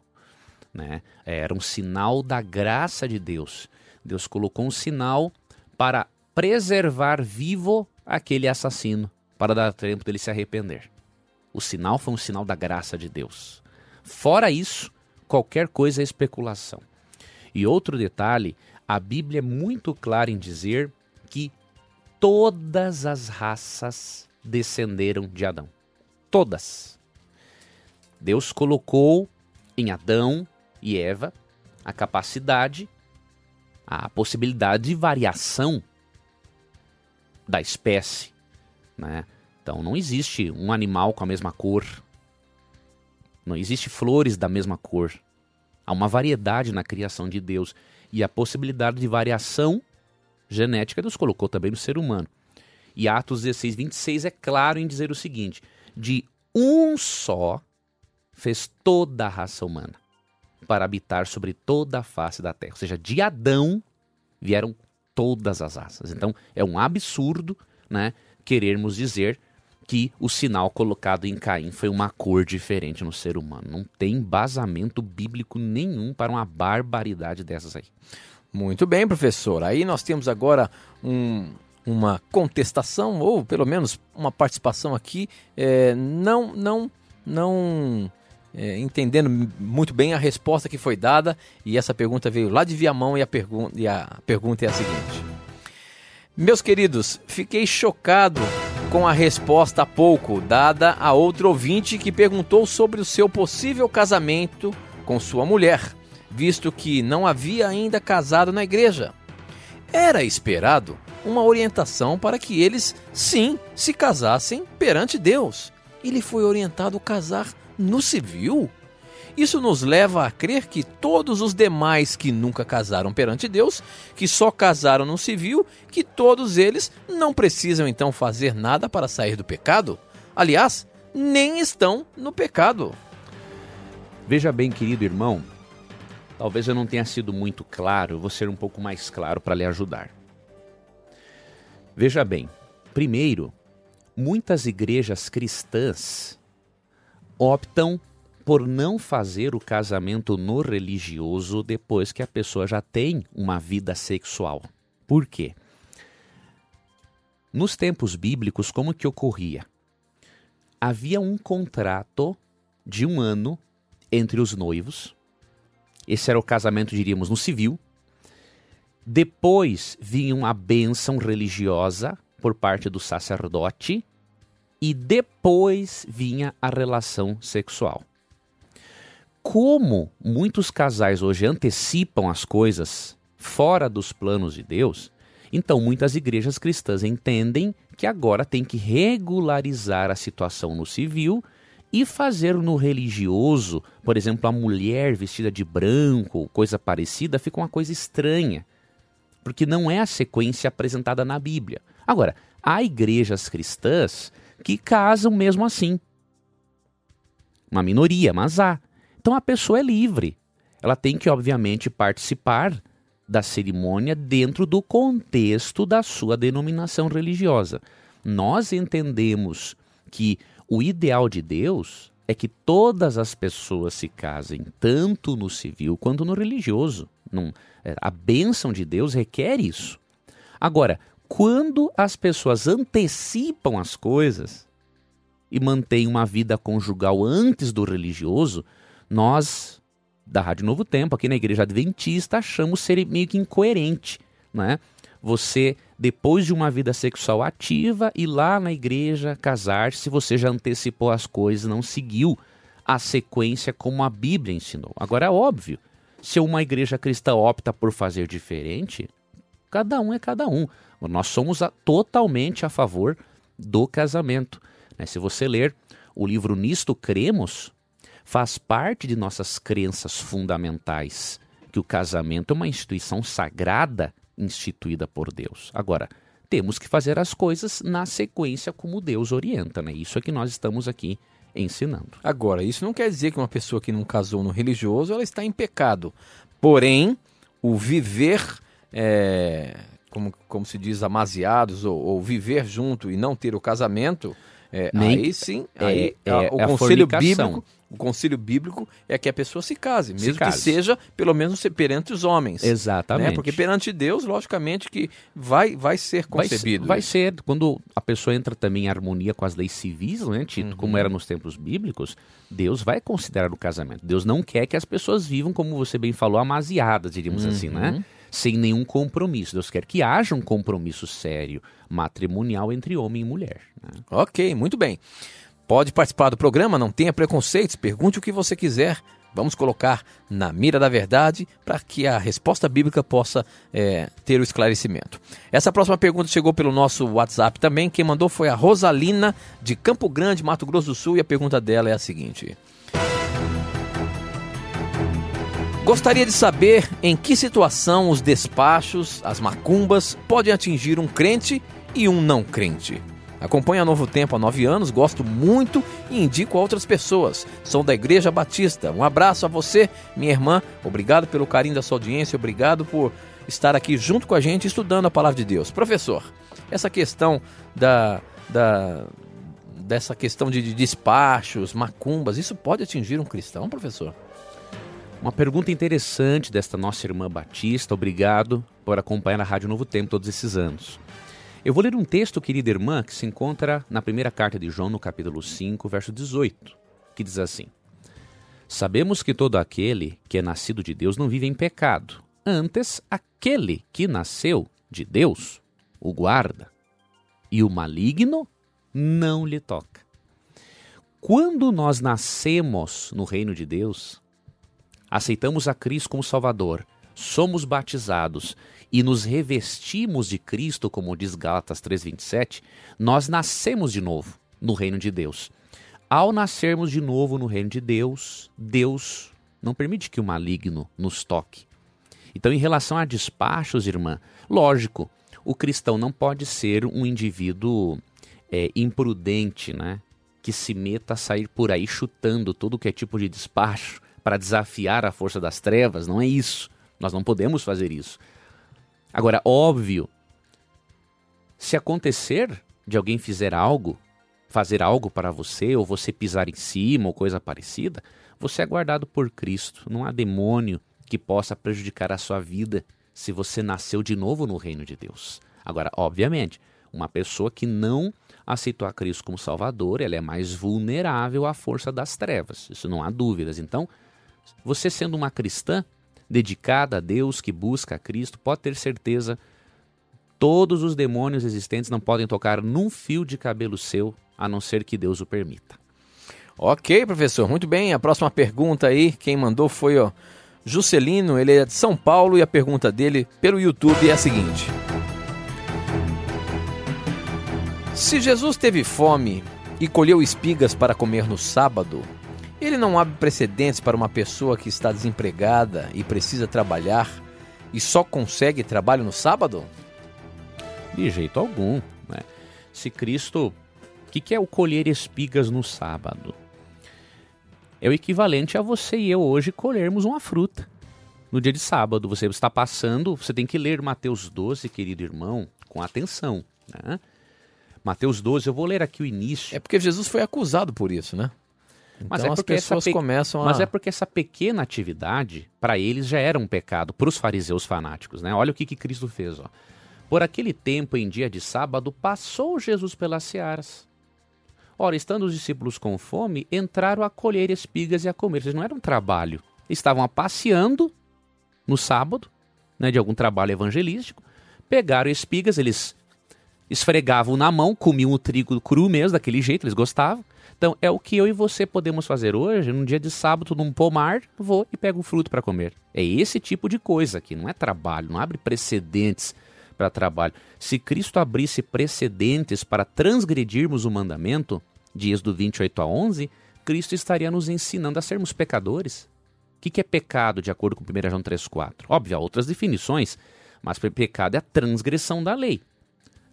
Né? Era um sinal da graça de Deus. Deus colocou um sinal para preservar vivo aquele assassino, para dar tempo dele se arrepender. O sinal foi um sinal da graça de Deus. Fora isso, qualquer coisa é especulação. E outro detalhe, a Bíblia é muito clara em dizer que todas as raças descenderam de Adão. Todas. Deus colocou em Adão e Eva a capacidade, a possibilidade de variação da espécie. Né? Então não existe um animal com a mesma cor. Não existe flores da mesma cor. Há uma variedade na criação de Deus e a possibilidade de variação genética Deus colocou também no ser humano. E Atos 16, 26 é claro em dizer o seguinte: de um só fez toda a raça humana para habitar sobre toda a face da terra. Ou seja, de Adão vieram todas as raças. Então é um absurdo né, querermos dizer que o sinal colocado em Caim foi uma cor diferente no ser humano. Não tem embasamento bíblico nenhum para uma barbaridade dessas aí. Muito bem, professor. Aí nós temos agora um, uma contestação ou pelo menos uma participação aqui, é, não, não, não é, entendendo muito bem a resposta que foi dada e essa pergunta veio lá de Viamão e a, pergun e a pergunta é a seguinte. Meus queridos, fiquei chocado com a resposta há pouco dada a outro ouvinte que perguntou sobre o seu possível casamento com sua mulher, visto que não havia ainda casado na igreja. Era esperado uma orientação para que eles, sim, se casassem perante Deus. Ele foi orientado a casar no civil? Isso nos leva a crer que todos os demais que nunca casaram perante Deus, que só casaram no civil, que todos eles não precisam então fazer nada para sair do pecado? Aliás, nem estão no pecado. Veja bem, querido irmão, talvez eu não tenha sido muito claro, vou ser um pouco mais claro para lhe ajudar. Veja bem, primeiro, muitas igrejas cristãs optam por não fazer o casamento no religioso depois que a pessoa já tem uma vida sexual. Por quê? Nos tempos bíblicos, como que ocorria? Havia um contrato de um ano entre os noivos. Esse era o casamento, diríamos, no civil. Depois vinha a bênção religiosa por parte do sacerdote. E depois vinha a relação sexual como muitos casais hoje antecipam as coisas fora dos planos de Deus, então muitas igrejas cristãs entendem que agora tem que regularizar a situação no civil e fazer no religioso, por exemplo, a mulher vestida de branco, coisa parecida, fica uma coisa estranha, porque não é a sequência apresentada na Bíblia. Agora, há igrejas cristãs que casam mesmo assim. Uma minoria, mas há. Então a pessoa é livre. Ela tem que, obviamente, participar da cerimônia dentro do contexto da sua denominação religiosa. Nós entendemos que o ideal de Deus é que todas as pessoas se casem, tanto no civil quanto no religioso. Não, é, a bênção de Deus requer isso. Agora, quando as pessoas antecipam as coisas e mantêm uma vida conjugal antes do religioso, nós, da Rádio Novo Tempo, aqui na Igreja Adventista, achamos ser meio que incoerente, né? Você, depois de uma vida sexual ativa, ir lá na igreja casar-se, você já antecipou as coisas, não seguiu a sequência como a Bíblia ensinou. Agora, é óbvio, se uma igreja cristã opta por fazer diferente, cada um é cada um. Nós somos a, totalmente a favor do casamento. Né? Se você ler o livro Nisto Cremos, faz parte de nossas crenças fundamentais que o casamento é uma instituição sagrada instituída por Deus. Agora, temos que fazer as coisas na sequência como Deus orienta, né? Isso é que nós estamos aqui ensinando. Agora, isso não quer dizer que uma pessoa que não casou no religioso ela está em pecado. Porém, o viver, é, como, como se diz, amaziados, ou, ou viver junto e não ter o casamento, é, Nem, aí sim, aí é, é, o é conselho bíblico o concílio bíblico é que a pessoa se case, mesmo se case. que seja, pelo menos, perante os homens. Né? Exatamente. Né? Porque perante Deus, logicamente, que vai, vai ser concebido. Vai, vai ser. Quando a pessoa entra também em harmonia com as leis civis, né, Tito, uhum. como era nos tempos bíblicos, Deus vai considerar o casamento. Deus não quer que as pessoas vivam, como você bem falou, amaziadas, diríamos uhum. assim, né? Sem nenhum compromisso. Deus quer que haja um compromisso sério, matrimonial entre homem e mulher. Né? Ok, muito bem. Pode participar do programa, não tenha preconceitos, pergunte o que você quiser. Vamos colocar na mira da verdade para que a resposta bíblica possa é, ter o esclarecimento. Essa próxima pergunta chegou pelo nosso WhatsApp também. Quem mandou foi a Rosalina, de Campo Grande, Mato Grosso do Sul, e a pergunta dela é a seguinte: Gostaria de saber em que situação os despachos, as macumbas, podem atingir um crente e um não crente. Acompanho a Novo Tempo há nove anos, gosto muito e indico a outras pessoas. Sou da Igreja Batista. Um abraço a você, minha irmã. Obrigado pelo carinho da sua audiência, obrigado por estar aqui junto com a gente estudando a palavra de Deus. Professor, essa questão da, da dessa questão de, de despachos, macumbas, isso pode atingir um cristão, professor? Uma pergunta interessante desta nossa irmã Batista. Obrigado por acompanhar a Rádio Novo Tempo todos esses anos. Eu vou ler um texto, querida irmã, que se encontra na primeira carta de João, no capítulo 5, verso 18, que diz assim: Sabemos que todo aquele que é nascido de Deus não vive em pecado. Antes, aquele que nasceu de Deus o guarda, e o maligno não lhe toca. Quando nós nascemos no reino de Deus, aceitamos a Cristo como Salvador, somos batizados e nos revestimos de Cristo, como diz Gálatas 3:27, nós nascemos de novo no reino de Deus. Ao nascermos de novo no reino de Deus, Deus não permite que o maligno nos toque. Então, em relação a despachos, irmã, lógico, o cristão não pode ser um indivíduo é, imprudente, né? Que se meta a sair por aí chutando todo que é tipo de despacho para desafiar a força das trevas. Não é isso. Nós não podemos fazer isso. Agora, óbvio, se acontecer de alguém fizer algo, fazer algo para você, ou você pisar em cima, ou coisa parecida, você é guardado por Cristo. Não há demônio que possa prejudicar a sua vida se você nasceu de novo no reino de Deus. Agora, obviamente, uma pessoa que não aceitou a Cristo como Salvador, ela é mais vulnerável à força das trevas. Isso não há dúvidas. Então, você sendo uma cristã dedicada a Deus, que busca a Cristo, pode ter certeza, todos os demônios existentes não podem tocar num fio de cabelo seu, a não ser que Deus o permita. Ok, professor, muito bem. A próxima pergunta aí, quem mandou foi ó, Juscelino, ele é de São Paulo e a pergunta dele pelo YouTube é a seguinte: Se Jesus teve fome e colheu espigas para comer no sábado, ele não abre precedentes para uma pessoa que está desempregada e precisa trabalhar e só consegue trabalho no sábado? De jeito algum. Né? Se Cristo. O que, que é o colher espigas no sábado? É o equivalente a você e eu hoje colhermos uma fruta no dia de sábado. Você está passando, você tem que ler Mateus 12, querido irmão, com atenção. Né? Mateus 12, eu vou ler aqui o início. É porque Jesus foi acusado por isso, né? Então mas é as porque pessoas essa pe- começam a. Mas é porque essa pequena atividade, para eles, já era um pecado, para os fariseus fanáticos. Né? Olha o que, que Cristo fez. Ó. Por aquele tempo, em dia de sábado, passou Jesus pelas searas. Ora, estando os discípulos com fome, entraram a colher espigas e a comer. Vocês não era um trabalho. Estavam passeando no sábado, né, de algum trabalho evangelístico, pegaram espigas, eles esfregavam na mão, comiam o trigo cru mesmo, daquele jeito, eles gostavam. Então, é o que eu e você podemos fazer hoje, num dia de sábado, num pomar, vou e pego um fruto para comer. É esse tipo de coisa aqui, não é trabalho, não abre precedentes para trabalho. Se Cristo abrisse precedentes para transgredirmos o mandamento, de Êxodo 28 a 11, Cristo estaria nos ensinando a sermos pecadores. O que que é pecado, de acordo com 1 João 3,4? Óbvio, há outras definições, mas pecado é a transgressão da lei.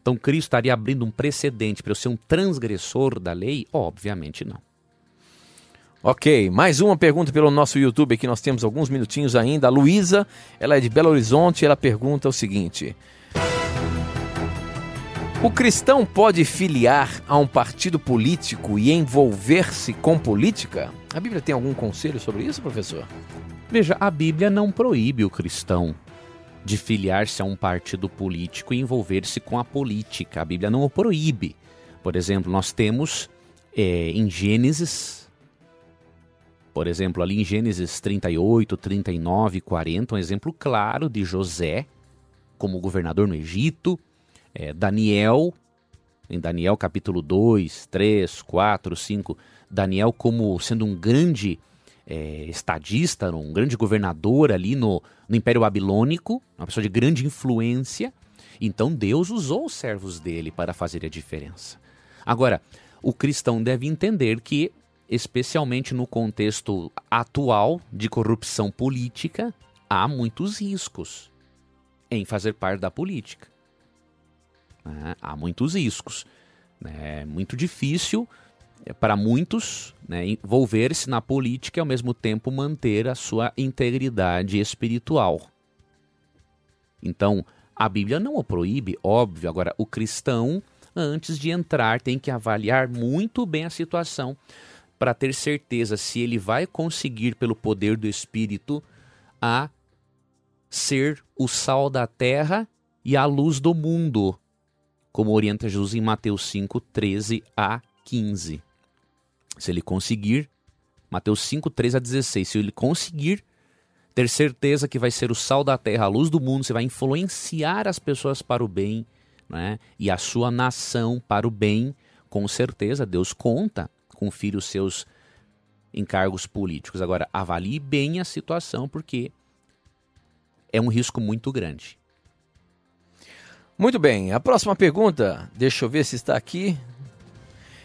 Então Cristo estaria abrindo um precedente para eu ser um transgressor da lei? Obviamente não. Ok, mais uma pergunta pelo nosso YouTube aqui, nós temos alguns minutinhos ainda. A Luísa, ela é de Belo Horizonte, ela pergunta o seguinte: O cristão pode filiar a um partido político e envolver-se com política? A Bíblia tem algum conselho sobre isso, professor? Veja, a Bíblia não proíbe o cristão de filiar-se a um partido político e envolver-se com a política. A Bíblia não o proíbe. Por exemplo, nós temos é, em Gênesis, por exemplo, ali em Gênesis 38, 39 e 40, um exemplo claro de José como governador no Egito, é, Daniel, em Daniel capítulo 2, 3, 4, 5, Daniel como sendo um grande é, estadista, um grande governador ali no, no Império Babilônico, uma pessoa de grande influência. Então Deus usou os servos dele para fazer a diferença. Agora, o cristão deve entender que, especialmente no contexto atual de corrupção política, há muitos riscos em fazer parte da política. Né? Há muitos riscos. É muito difícil para muitos né, envolver-se na política e ao mesmo tempo manter a sua integridade espiritual. Então, a Bíblia não o proíbe, óbvio. Agora, o cristão, antes de entrar, tem que avaliar muito bem a situação para ter certeza se ele vai conseguir, pelo poder do Espírito, a ser o sal da terra e a luz do mundo. como orienta Jesus em Mateus 5, 13 a 15. Se ele conseguir, Mateus 5, 13 a 16, se ele conseguir ter certeza que vai ser o sal da terra, a luz do mundo, você vai influenciar as pessoas para o bem, né? e a sua nação para o bem, com certeza Deus conta com filhos seus em cargos políticos. Agora, avalie bem a situação, porque é um risco muito grande. Muito bem, a próxima pergunta, deixa eu ver se está aqui.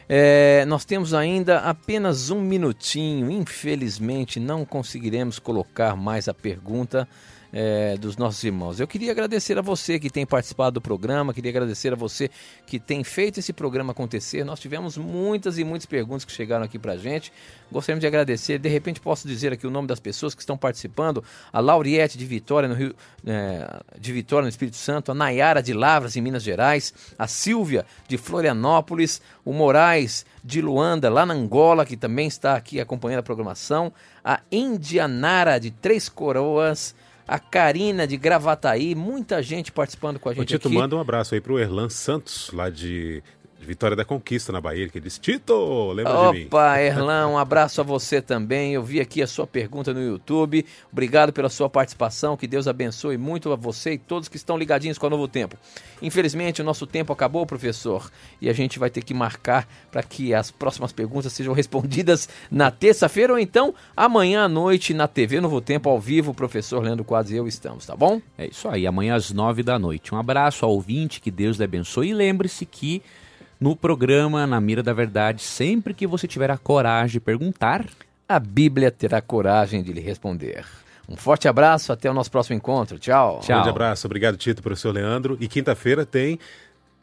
É, nós temos ainda apenas um minutinho, infelizmente não conseguiremos colocar mais a pergunta é, dos nossos irmãos. Eu queria agradecer a você que tem participado do programa, queria agradecer a você que tem feito esse programa acontecer. Nós tivemos muitas e muitas perguntas que chegaram aqui para gente. Gostaríamos de agradecer. De repente posso dizer aqui o nome das pessoas que estão participando: a Lauriette de Vitória no Rio, é, de Vitória no Espírito Santo, a Nayara de Lavras em Minas Gerais, a Silvia de Florianópolis, o Moraes de Luanda lá na Angola que também está aqui acompanhando a programação, a Indianara de Três Coroas a Karina de Gravataí, muita gente participando com a gente Ô, Tito, aqui. manda um abraço aí pro Erlan Santos, lá de Vitória da Conquista na Bahia, que diz, Tito, lembra Opa, de mim? Opa, Erlan, um abraço a você também. Eu vi aqui a sua pergunta no YouTube. Obrigado pela sua participação. Que Deus abençoe muito a você e todos que estão ligadinhos com o Novo Tempo. Infelizmente, o nosso tempo acabou, professor, e a gente vai ter que marcar para que as próximas perguntas sejam respondidas na terça-feira ou então amanhã à noite na TV Novo Tempo, ao vivo. O professor Leandro Quadros e eu estamos, tá bom? É isso aí, amanhã às nove da noite. Um abraço ao ouvinte, que Deus lhe abençoe e lembre-se que no programa Na Mira da Verdade, sempre que você tiver a coragem de perguntar, a Bíblia terá coragem de lhe responder. Um forte abraço, até o nosso próximo encontro. Tchau. Tchau. Um grande abraço, obrigado, Tito, professor Leandro. E quinta-feira tem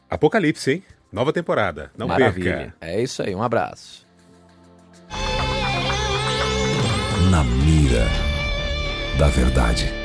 Apocalipse, hein? Nova temporada. Não Maravilha. perca. É isso aí, um abraço. Na mira da verdade.